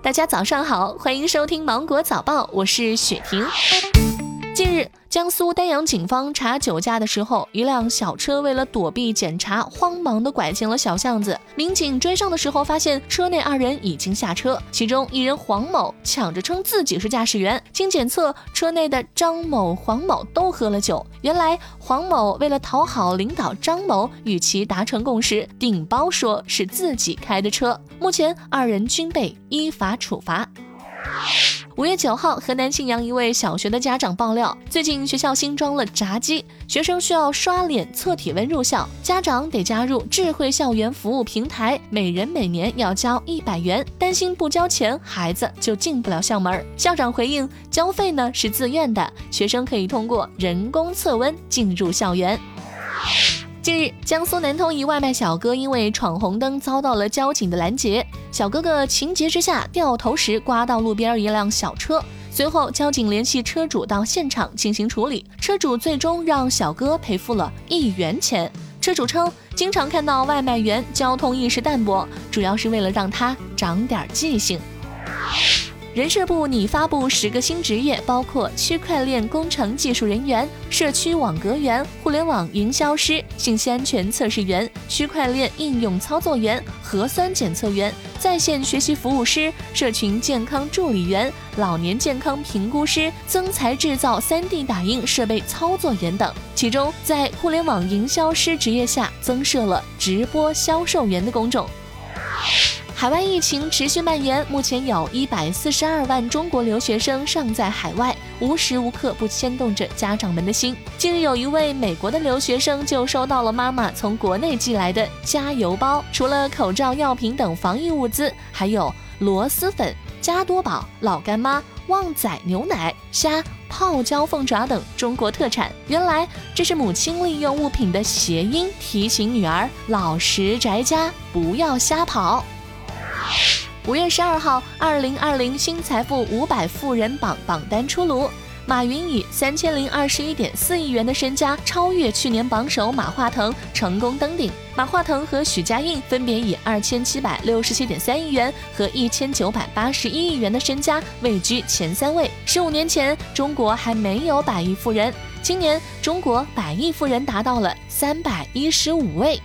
大家早上好，欢迎收听芒果早报，我是雪婷。近日。江苏丹阳警方查酒驾的时候，一辆小车为了躲避检查，慌忙的拐进了小巷子。民警追上的时候，发现车内二人已经下车，其中一人黄某抢着称自己是驾驶员。经检测，车内的张某、黄某都喝了酒。原来黄某为了讨好领导张某，与其达成共识，顶包说是自己开的车。目前二人均被依法处罚。五月九号，河南信阳一位小学的家长爆料，最近学校新装了闸机，学生需要刷脸测体温入校，家长得加入智慧校园服务平台，每人每年要交一百元，担心不交钱孩子就进不了校门。校长回应，交费呢是自愿的，学生可以通过人工测温进入校园。近日，江苏南通一外卖小哥因为闯红灯遭到了交警的拦截。小哥哥情急之下掉头时刮到路边一辆小车，随后交警联系车主到现场进行处理。车主最终让小哥赔付了一元钱。车主称，经常看到外卖员交通意识淡薄，主要是为了让他长点记性。人社部拟发布十个新职业，包括区块链工程技术人员、社区网格员、互联网营销师、信息安全测试员、区块链应用操作员、核酸检测员、在线学习服务师、社群健康助理员、老年健康评估师、增材制造 3D 打印设备操作员等。其中，在互联网营销师职业下，增设了直播销售员的工种。海外疫情持续蔓延，目前有一百四十二万中国留学生尚在海外，无时无刻不牵动着家长们的心。近日，有一位美国的留学生就收到了妈妈从国内寄来的加油包，除了口罩、药品等防疫物资，还有螺蛳粉、加多宝、老干妈、旺仔牛奶、虾、泡椒凤爪等中国特产。原来这是母亲利用物品的谐音提醒女儿老实宅家，不要瞎跑。五月十二号，二零二零新财富五百富人榜榜单出炉，马云以三千零二十一点四亿元的身家超越去年榜首马化腾，成功登顶。马化腾和许家印分别以二千七百六十七点三亿元和一千九百八十一亿元的身家位居前三位。十五年前，中国还没有百亿富人，今年中国百亿富人达到了三百一十五位。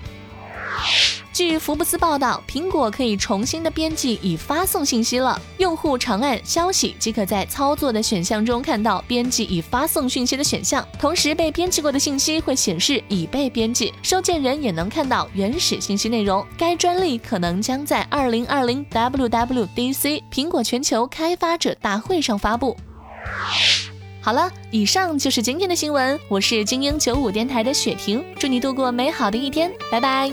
据福布斯报道，苹果可以重新的编辑已发送信息了。用户长按消息即可在操作的选项中看到编辑已发送讯息的选项，同时被编辑过的信息会显示已被编辑，收件人也能看到原始信息内容。该专利可能将在二零二零 WWDC 苹果全球开发者大会上发布。好了，以上就是今天的新闻，我是精英九五电台的雪婷，祝你度过美好的一天，拜拜。